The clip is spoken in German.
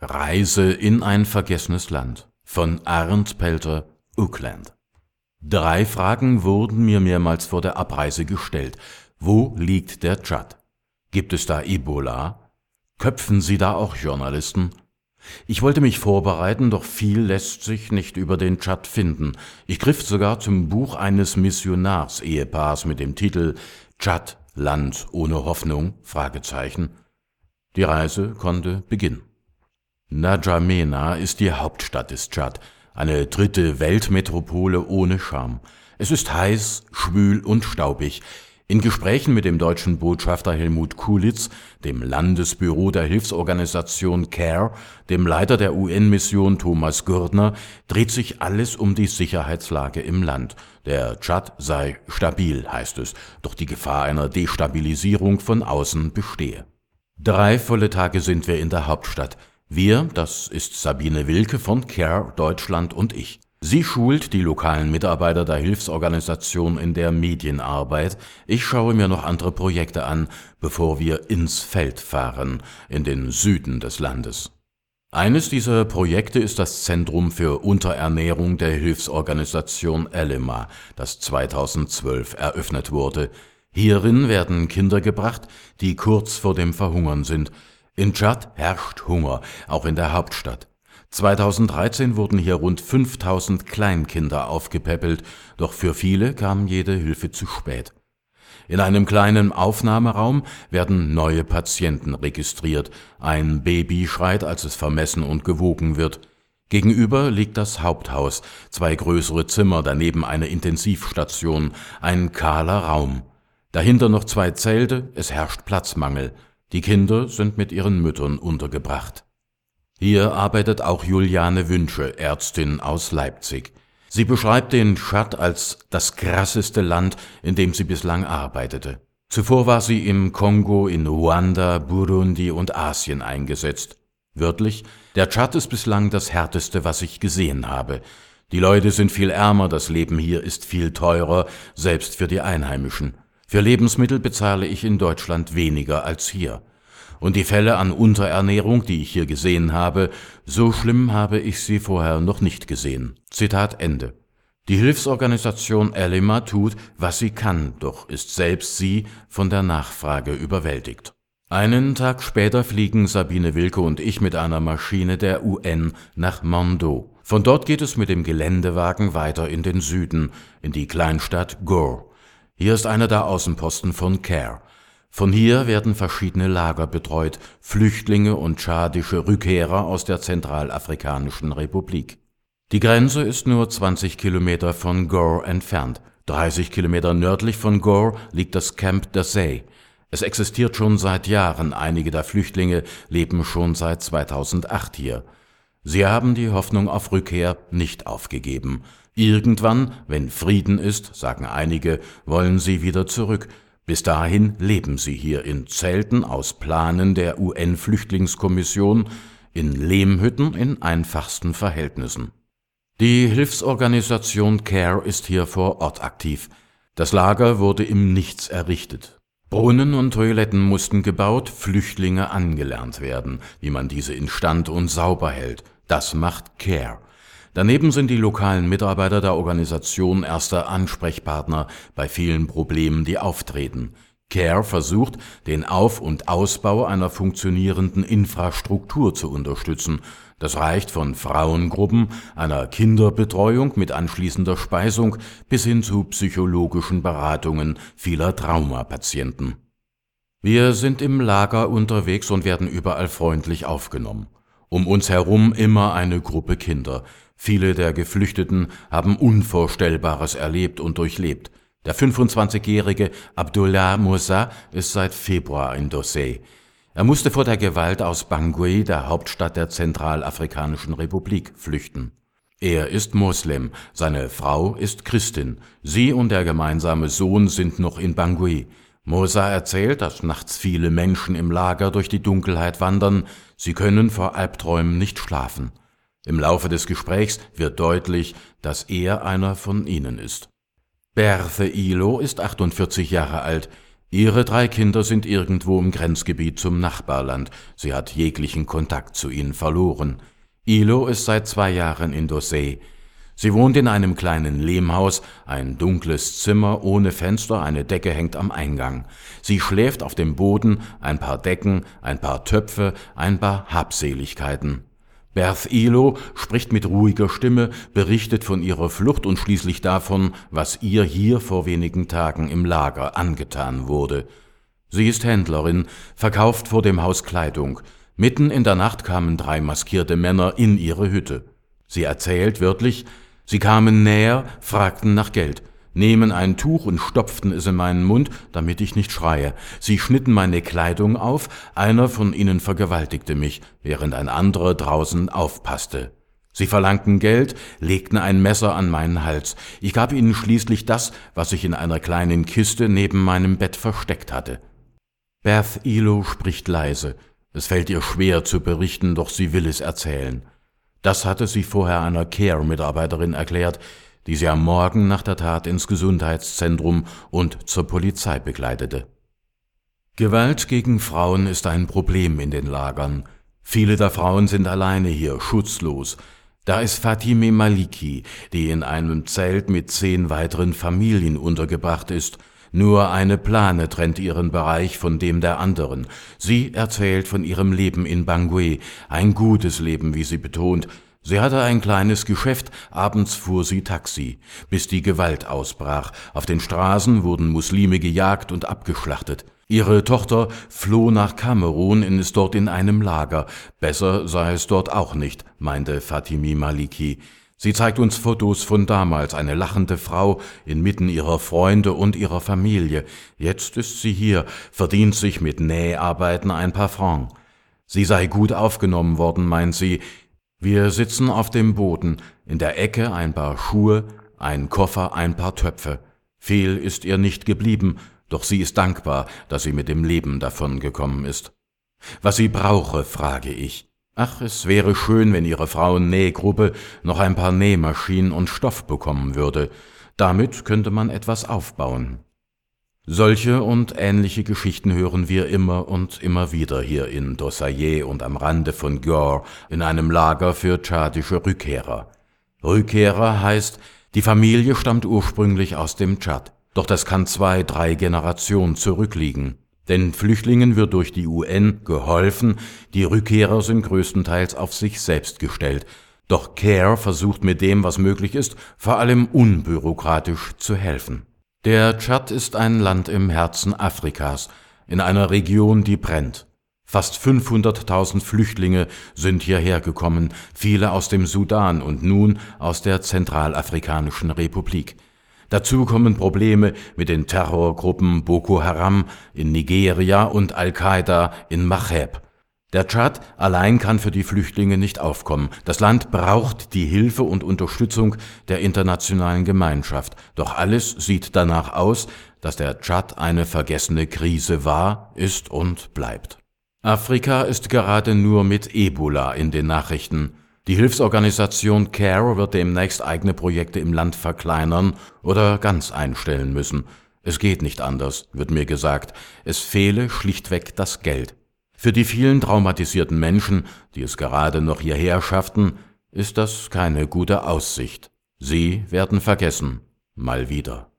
Reise in ein vergessenes Land von Arndt Pelter, Oakland. Drei Fragen wurden mir mehrmals vor der Abreise gestellt. Wo liegt der Tschad? Gibt es da Ebola? Köpfen Sie da auch Journalisten? Ich wollte mich vorbereiten, doch viel lässt sich nicht über den Tschad finden. Ich griff sogar zum Buch eines Missionars-Ehepaars mit dem Titel Tschad, Land ohne Hoffnung? Die Reise konnte beginnen. N'Djamena ist die Hauptstadt des Tschad, eine dritte Weltmetropole ohne Charme. Es ist heiß, schwül und staubig. In Gesprächen mit dem deutschen Botschafter Helmut Kulitz, dem Landesbüro der Hilfsorganisation CARE, dem Leiter der UN-Mission Thomas Gürdner, dreht sich alles um die Sicherheitslage im Land. Der Tschad sei stabil, heißt es, doch die Gefahr einer Destabilisierung von außen bestehe. Drei volle Tage sind wir in der Hauptstadt. Wir, das ist Sabine Wilke von CARE Deutschland und ich. Sie schult die lokalen Mitarbeiter der Hilfsorganisation in der Medienarbeit. Ich schaue mir noch andere Projekte an, bevor wir ins Feld fahren, in den Süden des Landes. Eines dieser Projekte ist das Zentrum für Unterernährung der Hilfsorganisation Elema, das 2012 eröffnet wurde. Hierin werden Kinder gebracht, die kurz vor dem Verhungern sind, in Tschad herrscht Hunger, auch in der Hauptstadt. 2013 wurden hier rund 5000 Kleinkinder aufgepäppelt, doch für viele kam jede Hilfe zu spät. In einem kleinen Aufnahmeraum werden neue Patienten registriert. Ein Baby schreit, als es vermessen und gewogen wird. Gegenüber liegt das Haupthaus, zwei größere Zimmer, daneben eine Intensivstation, ein kahler Raum. Dahinter noch zwei Zelte, es herrscht Platzmangel. Die Kinder sind mit ihren Müttern untergebracht. Hier arbeitet auch Juliane Wünsche, Ärztin aus Leipzig. Sie beschreibt den Tschad als das krasseste Land, in dem sie bislang arbeitete. Zuvor war sie im Kongo, in Ruanda, Burundi und Asien eingesetzt. Wörtlich, der Tschad ist bislang das härteste, was ich gesehen habe. Die Leute sind viel ärmer, das Leben hier ist viel teurer, selbst für die Einheimischen. Für Lebensmittel bezahle ich in Deutschland weniger als hier. Und die Fälle an Unterernährung, die ich hier gesehen habe, so schlimm habe ich sie vorher noch nicht gesehen. Zitat Ende. Die Hilfsorganisation Elima tut, was sie kann, doch ist selbst sie von der Nachfrage überwältigt. Einen Tag später fliegen Sabine Wilke und ich mit einer Maschine der UN nach Mondo. Von dort geht es mit dem Geländewagen weiter in den Süden, in die Kleinstadt Gore. Hier ist einer der Außenposten von CARE. Von hier werden verschiedene Lager betreut, Flüchtlinge und tschadische Rückkehrer aus der Zentralafrikanischen Republik. Die Grenze ist nur 20 Kilometer von Gore entfernt. 30 Kilometer nördlich von Gore liegt das Camp d'Assay. Es existiert schon seit Jahren, einige der Flüchtlinge leben schon seit 2008 hier. Sie haben die Hoffnung auf Rückkehr nicht aufgegeben. Irgendwann, wenn Frieden ist, sagen einige, wollen sie wieder zurück. Bis dahin leben sie hier in Zelten aus Planen der UN-Flüchtlingskommission, in Lehmhütten in einfachsten Verhältnissen. Die Hilfsorganisation CARE ist hier vor Ort aktiv. Das Lager wurde im Nichts errichtet. Brunnen und Toiletten mussten gebaut, Flüchtlinge angelernt werden, wie man diese instand und sauber hält. Das macht CARE. Daneben sind die lokalen Mitarbeiter der Organisation erster Ansprechpartner bei vielen Problemen, die auftreten. CARE versucht, den Auf- und Ausbau einer funktionierenden Infrastruktur zu unterstützen. Das reicht von Frauengruppen, einer Kinderbetreuung mit anschließender Speisung bis hin zu psychologischen Beratungen vieler Traumapatienten. Wir sind im Lager unterwegs und werden überall freundlich aufgenommen. Um uns herum immer eine Gruppe Kinder. Viele der Geflüchteten haben Unvorstellbares erlebt und durchlebt. Der 25-jährige Abdullah Musa ist seit Februar in Dossey. Er musste vor der Gewalt aus Bangui, der Hauptstadt der Zentralafrikanischen Republik, flüchten. Er ist Moslem, seine Frau ist Christin. Sie und der gemeinsame Sohn sind noch in Bangui. Mosa erzählt, dass nachts viele Menschen im Lager durch die Dunkelheit wandern. Sie können vor Albträumen nicht schlafen. Im Laufe des Gesprächs wird deutlich, dass er einer von ihnen ist. Berthe Ilo ist 48 Jahre alt. Ihre drei Kinder sind irgendwo im Grenzgebiet zum Nachbarland. Sie hat jeglichen Kontakt zu ihnen verloren. Ilo ist seit zwei Jahren in Dosay. Sie wohnt in einem kleinen Lehmhaus, ein dunkles Zimmer ohne Fenster, eine Decke hängt am Eingang. Sie schläft auf dem Boden, ein paar Decken, ein paar Töpfe, ein paar Habseligkeiten. Berth Ilo spricht mit ruhiger Stimme, berichtet von ihrer Flucht und schließlich davon, was ihr hier vor wenigen Tagen im Lager angetan wurde. Sie ist Händlerin, verkauft vor dem Haus Kleidung. Mitten in der Nacht kamen drei maskierte Männer in ihre Hütte. Sie erzählt wörtlich, Sie kamen näher, fragten nach Geld, nehmen ein Tuch und stopften es in meinen Mund, damit ich nicht schreie. Sie schnitten meine Kleidung auf, einer von ihnen vergewaltigte mich, während ein anderer draußen aufpasste. Sie verlangten Geld, legten ein Messer an meinen Hals. Ich gab ihnen schließlich das, was ich in einer kleinen Kiste neben meinem Bett versteckt hatte. Beth Elo spricht leise. Es fällt ihr schwer zu berichten, doch sie will es erzählen. Das hatte sie vorher einer Care-Mitarbeiterin erklärt, die sie am Morgen nach der Tat ins Gesundheitszentrum und zur Polizei begleitete. Gewalt gegen Frauen ist ein Problem in den Lagern. Viele der Frauen sind alleine hier, schutzlos. Da ist Fatime Maliki, die in einem Zelt mit zehn weiteren Familien untergebracht ist nur eine Plane trennt ihren Bereich von dem der anderen. Sie erzählt von ihrem Leben in Bangui, ein gutes Leben, wie sie betont. Sie hatte ein kleines Geschäft, abends fuhr sie Taxi, bis die Gewalt ausbrach. Auf den Straßen wurden Muslime gejagt und abgeschlachtet. Ihre Tochter floh nach Kamerun und ist dort in einem Lager. Besser sei es dort auch nicht, meinte Fatimi Maliki. Sie zeigt uns Fotos von damals, eine lachende Frau inmitten ihrer Freunde und ihrer Familie. Jetzt ist sie hier, verdient sich mit Näharbeiten ein paar Francs. Sie sei gut aufgenommen worden, meint sie. Wir sitzen auf dem Boden, in der Ecke ein paar Schuhe, ein Koffer, ein paar Töpfe. Viel ist ihr nicht geblieben, doch sie ist dankbar, dass sie mit dem Leben davongekommen ist. Was sie brauche, frage ich. Ach, es wäre schön, wenn Ihre Frauennähgruppe noch ein paar Nähmaschinen und Stoff bekommen würde. Damit könnte man etwas aufbauen. Solche und ähnliche Geschichten hören wir immer und immer wieder hier in Dossayer und am Rande von Gore in einem Lager für tschadische Rückkehrer. Rückkehrer heißt, die Familie stammt ursprünglich aus dem Tschad, doch das kann zwei, drei Generationen zurückliegen. Denn Flüchtlingen wird durch die UN geholfen, die Rückkehrer sind größtenteils auf sich selbst gestellt. Doch CARE versucht mit dem, was möglich ist, vor allem unbürokratisch zu helfen. Der Tschad ist ein Land im Herzen Afrikas, in einer Region, die brennt. Fast 500.000 Flüchtlinge sind hierher gekommen, viele aus dem Sudan und nun aus der Zentralafrikanischen Republik. Dazu kommen Probleme mit den Terrorgruppen Boko Haram in Nigeria und Al-Qaida in Maghreb. Der Tschad allein kann für die Flüchtlinge nicht aufkommen. Das Land braucht die Hilfe und Unterstützung der internationalen Gemeinschaft. Doch alles sieht danach aus, dass der Tschad eine vergessene Krise war, ist und bleibt. Afrika ist gerade nur mit Ebola in den Nachrichten. Die Hilfsorganisation CARE wird demnächst eigene Projekte im Land verkleinern oder ganz einstellen müssen. Es geht nicht anders, wird mir gesagt. Es fehle schlichtweg das Geld. Für die vielen traumatisierten Menschen, die es gerade noch hierher schafften, ist das keine gute Aussicht. Sie werden vergessen. Mal wieder.